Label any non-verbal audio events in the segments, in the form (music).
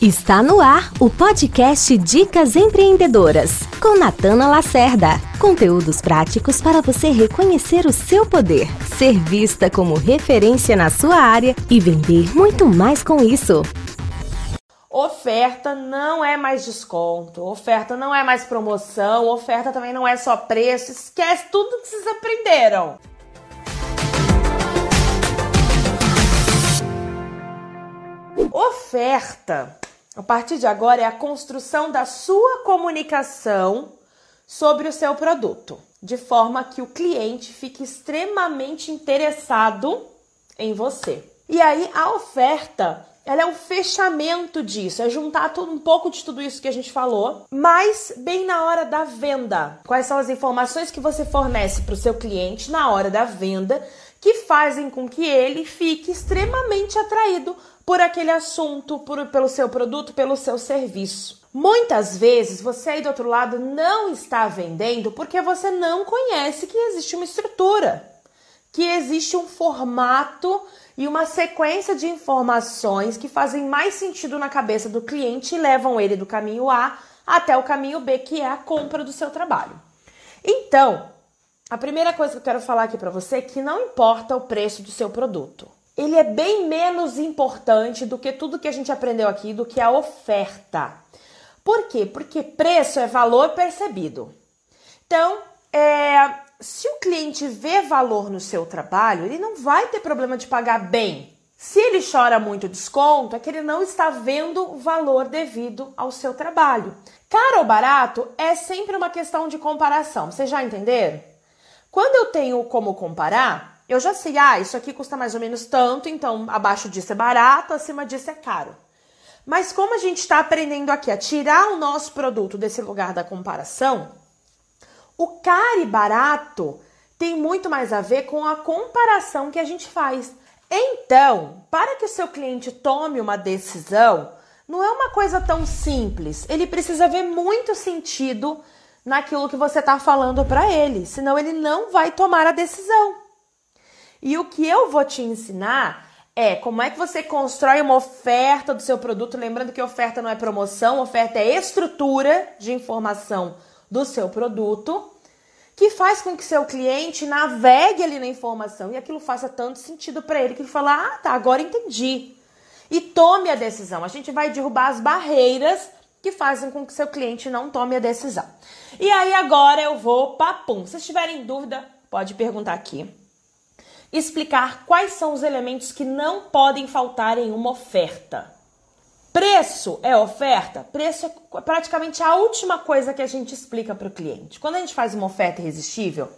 Está no ar o podcast Dicas Empreendedoras, com Natana Lacerda. Conteúdos práticos para você reconhecer o seu poder, ser vista como referência na sua área e vender muito mais com isso. Oferta não é mais desconto, oferta não é mais promoção, oferta também não é só preço. Esquece tudo que vocês aprenderam. Oferta a partir de agora é a construção da sua comunicação sobre o seu produto, de forma que o cliente fique extremamente interessado em você. E aí a oferta, ela é o fechamento disso, é juntar tudo, um pouco de tudo isso que a gente falou, mas bem na hora da venda. Quais são as informações que você fornece para o seu cliente na hora da venda que fazem com que ele fique extremamente atraído por aquele assunto, por, pelo seu produto, pelo seu serviço. Muitas vezes você aí do outro lado não está vendendo porque você não conhece que existe uma estrutura, que existe um formato e uma sequência de informações que fazem mais sentido na cabeça do cliente e levam ele do caminho A até o caminho B, que é a compra do seu trabalho. Então, a primeira coisa que eu quero falar aqui para você é que não importa o preço do seu produto. Ele é bem menos importante do que tudo que a gente aprendeu aqui, do que a oferta. Por quê? Porque preço é valor percebido. Então, é, se o cliente vê valor no seu trabalho, ele não vai ter problema de pagar bem. Se ele chora muito desconto, é que ele não está vendo valor devido ao seu trabalho. Caro ou barato é sempre uma questão de comparação. Vocês já entenderam? Quando eu tenho como comparar, eu já sei, ah, isso aqui custa mais ou menos tanto, então abaixo disso é barato, acima disso é caro. Mas como a gente está aprendendo aqui a tirar o nosso produto desse lugar da comparação, o caro e barato tem muito mais a ver com a comparação que a gente faz. Então, para que o seu cliente tome uma decisão, não é uma coisa tão simples. Ele precisa ver muito sentido naquilo que você está falando para ele, senão ele não vai tomar a decisão. E o que eu vou te ensinar é como é que você constrói uma oferta do seu produto, lembrando que oferta não é promoção, oferta é estrutura de informação do seu produto, que faz com que seu cliente navegue ali na informação e aquilo faça tanto sentido para ele que ele fala: "Ah, tá, agora entendi". E tome a decisão. A gente vai derrubar as barreiras que fazem com que seu cliente não tome a decisão. E aí agora eu vou papum. Se tiverem dúvida, pode perguntar aqui. Explicar quais são os elementos que não podem faltar em uma oferta. Preço é oferta? Preço é praticamente a última coisa que a gente explica para o cliente. Quando a gente faz uma oferta irresistível,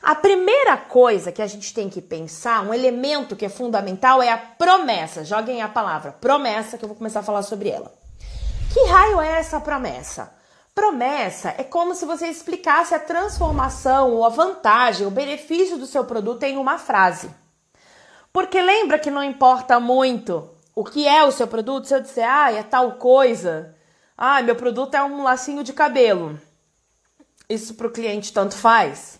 a primeira coisa que a gente tem que pensar, um elemento que é fundamental, é a promessa. Joguem a palavra promessa, que eu vou começar a falar sobre ela. Que raio é essa promessa? Promessa é como se você explicasse a transformação ou a vantagem, o benefício do seu produto em uma frase. Porque lembra que não importa muito o que é o seu produto, se eu disser, ah, é tal coisa, ah, meu produto é um lacinho de cabelo. Isso para o cliente tanto faz.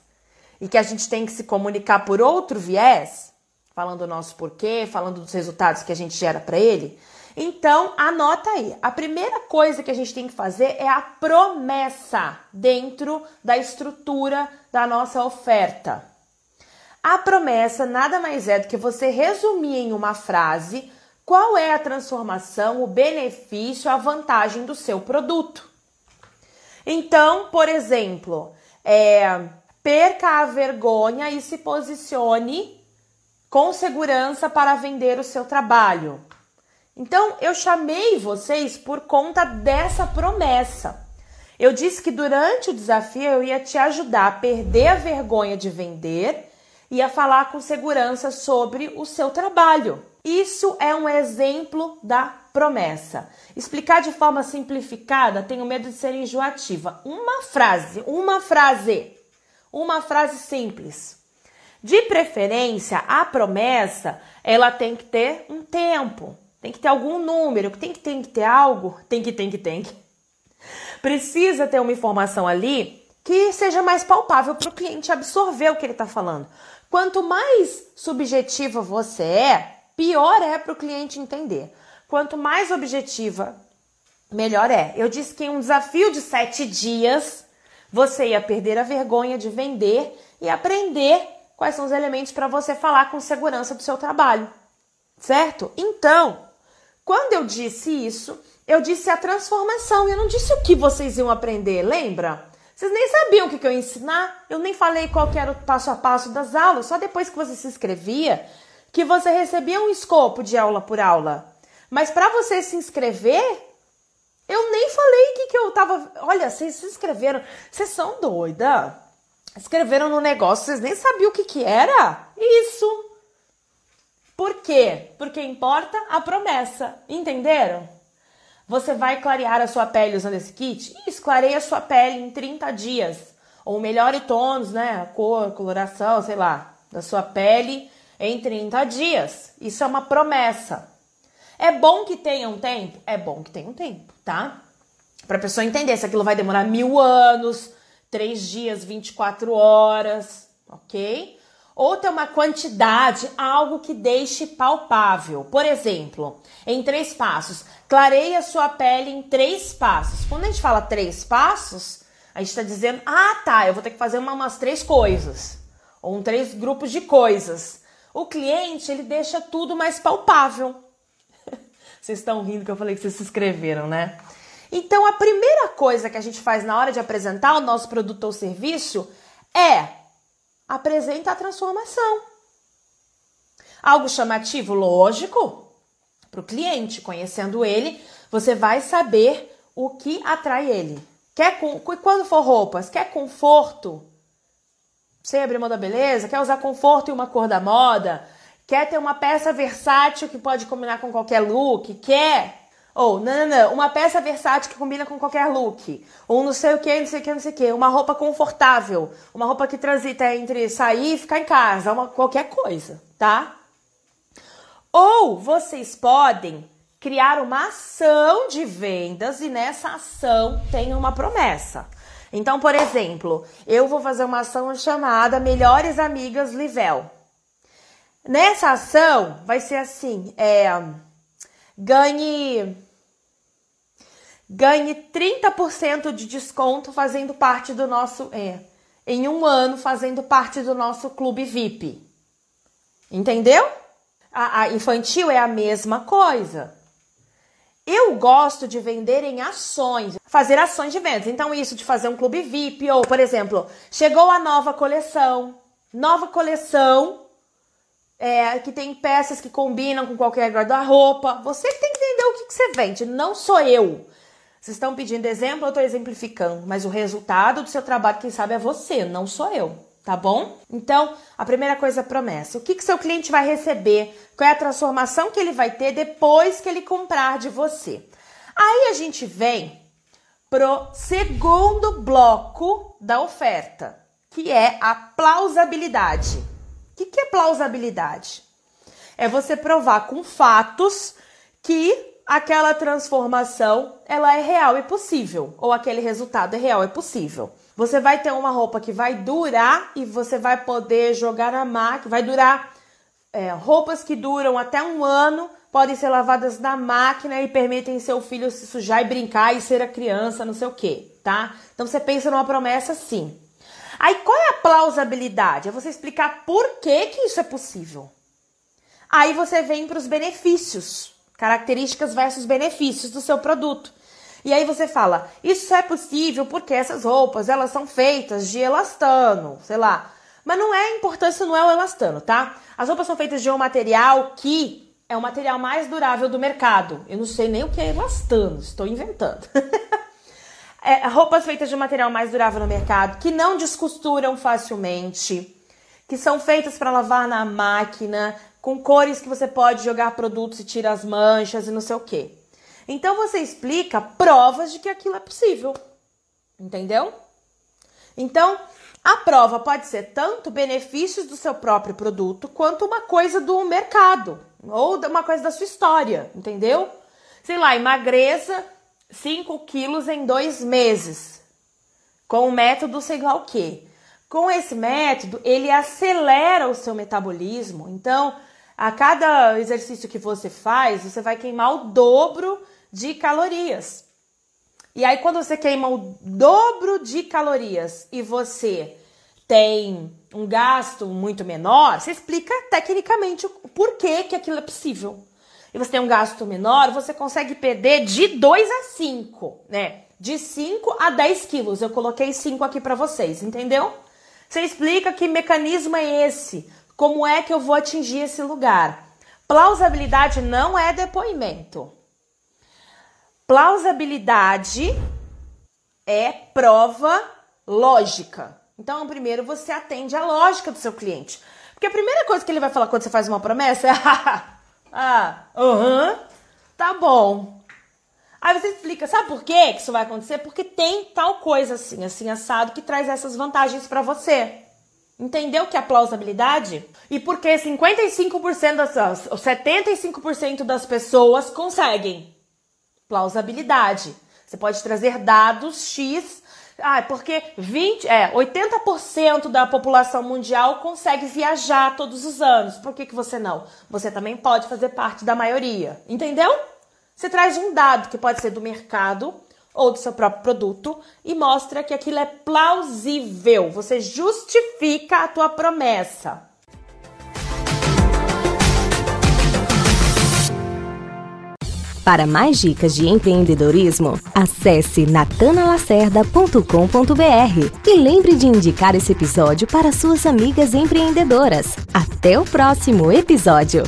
E que a gente tem que se comunicar por outro viés, falando o nosso porquê, falando dos resultados que a gente gera para ele. Então, anota aí. A primeira coisa que a gente tem que fazer é a promessa dentro da estrutura da nossa oferta. A promessa nada mais é do que você resumir em uma frase qual é a transformação, o benefício, a vantagem do seu produto. Então, por exemplo, é, perca a vergonha e se posicione com segurança para vender o seu trabalho. Então, eu chamei vocês por conta dessa promessa. Eu disse que durante o desafio eu ia te ajudar a perder a vergonha de vender e a falar com segurança sobre o seu trabalho. Isso é um exemplo da promessa. Explicar de forma simplificada, tenho medo de ser enjoativa. Uma frase, uma frase, uma frase simples. De preferência, a promessa, ela tem que ter um tempo. Tem que ter algum número, tem que tem que ter algo, tem que tem que tem que. Precisa ter uma informação ali que seja mais palpável para o cliente absorver o que ele está falando. Quanto mais subjetiva você é, pior é para o cliente entender. Quanto mais objetiva melhor é. Eu disse que em um desafio de sete dias você ia perder a vergonha de vender e aprender quais são os elementos para você falar com segurança do seu trabalho, certo? Então, quando eu disse isso, eu disse a transformação. Eu não disse o que vocês iam aprender, lembra? Vocês nem sabiam o que, eu ia ensinar. Eu nem falei qual era o passo a passo das aulas. Só depois que você se inscrevia, que você recebia um escopo de aula por aula. Mas para você se inscrever, eu nem falei que, que eu tava. Olha, vocês se inscreveram. Vocês são doida. Escreveram no negócio, vocês nem sabiam o que, que era? Isso. Por quê? Porque importa a promessa. Entenderam? Você vai clarear a sua pele usando esse kit? Isso, clareia a sua pele em 30 dias. Ou melhore tons, né? A cor, coloração, sei lá, da sua pele em 30 dias. Isso é uma promessa. É bom que tenha um tempo? É bom que tenha um tempo, tá? Pra pessoa entender se aquilo vai demorar mil anos, três dias, 24 horas, ok? Ou ter uma quantidade, algo que deixe palpável. Por exemplo, em três passos. Clareie a sua pele em três passos. Quando a gente fala três passos, a gente está dizendo, ah, tá, eu vou ter que fazer uma, umas três coisas. Ou um três grupos de coisas. O cliente, ele deixa tudo mais palpável. (laughs) vocês estão rindo que eu falei que vocês se inscreveram, né? Então, a primeira coisa que a gente faz na hora de apresentar o nosso produto ou serviço é apresentar a transformação. Algo chamativo, lógico, para o cliente. Conhecendo ele, você vai saber o que atrai ele. Quer com, quando for roupas, quer conforto? Sem abrir mão da beleza? Quer usar conforto e uma cor da moda? Quer ter uma peça versátil que pode combinar com qualquer look? Quer? Ou, não, não, uma peça versátil que combina com qualquer look. Ou não sei o que, não sei o que, não sei o que. Uma roupa confortável. Uma roupa que transita entre sair e ficar em casa. Uma, qualquer coisa, tá? Ou vocês podem criar uma ação de vendas e nessa ação tem uma promessa. Então, por exemplo, eu vou fazer uma ação chamada Melhores Amigas Livel. Nessa ação vai ser assim: é, ganhe ganhe 30% de desconto fazendo parte do nosso é, em um ano fazendo parte do nosso clube VIP. Entendeu? A, a infantil é a mesma coisa. Eu gosto de vender em ações, fazer ações de vendas. Então, isso de fazer um clube VIP, ou, por exemplo, chegou a nova coleção. Nova coleção é, que tem peças que combinam com qualquer guarda-roupa. Você tem que entender o que, que você vende, não sou eu. Vocês estão pedindo exemplo, eu estou exemplificando, mas o resultado do seu trabalho, quem sabe, é você, não sou eu tá bom? Então, a primeira coisa é promessa. O que, que seu cliente vai receber? Qual é a transformação que ele vai ter depois que ele comprar de você? Aí a gente vem pro segundo bloco da oferta, que é a plausibilidade. O que, que é plausibilidade? É você provar com fatos que aquela transformação ela é real e possível, ou aquele resultado é real e possível. Você vai ter uma roupa que vai durar e você vai poder jogar na máquina. Vai durar é, roupas que duram até um ano, podem ser lavadas na máquina e permitem seu filho se sujar e brincar e ser a criança, não sei o que, tá? Então você pensa numa promessa assim. Aí qual é a plausibilidade? É você explicar por que, que isso é possível. Aí você vem para os benefícios, características versus benefícios do seu produto. E aí você fala, isso é possível porque essas roupas, elas são feitas de elastano, sei lá. Mas não é importância, não é o elastano, tá? As roupas são feitas de um material que é o material mais durável do mercado. Eu não sei nem o que é elastano, estou inventando. (laughs) é, roupas feitas de um material mais durável no mercado, que não descosturam facilmente, que são feitas para lavar na máquina, com cores que você pode jogar produtos e tirar as manchas e não sei o que. Então você explica provas de que aquilo é possível. Entendeu? Então, a prova pode ser tanto benefícios do seu próprio produto quanto uma coisa do mercado ou uma coisa da sua história, entendeu? Sei lá, emagreça 5 quilos em dois meses com o método sei lá o que. Com esse método, ele acelera o seu metabolismo. Então, a cada exercício que você faz, você vai queimar o dobro de calorias. E aí, quando você queima o dobro de calorias e você tem um gasto muito menor, você explica tecnicamente o porquê que aquilo é possível. E você tem um gasto menor, você consegue perder de 2 a 5, né? De 5 a 10 quilos. Eu coloquei 5 aqui para vocês, entendeu? Você explica que mecanismo é esse, como é que eu vou atingir esse lugar. Plausibilidade não é depoimento. Plausibilidade é prova lógica. Então, primeiro você atende a lógica do seu cliente. Porque a primeira coisa que ele vai falar quando você faz uma promessa é: (laughs) ah, aham, tá bom. Aí você explica, sabe por quê que isso vai acontecer? Porque tem tal coisa assim, assim assado, que traz essas vantagens para você. Entendeu que é plausibilidade? E porque 55% das, 75% das pessoas conseguem plausibilidade. Você pode trazer dados X. Ah, porque 20, é, 80% da população mundial consegue viajar todos os anos. Por que, que você não? Você também pode fazer parte da maioria. Entendeu? Você traz um dado que pode ser do mercado ou do seu próprio produto e mostra que aquilo é plausível. Você justifica a tua promessa. Para mais dicas de empreendedorismo, acesse natanalacerda.com.br e lembre de indicar esse episódio para suas amigas empreendedoras. Até o próximo episódio!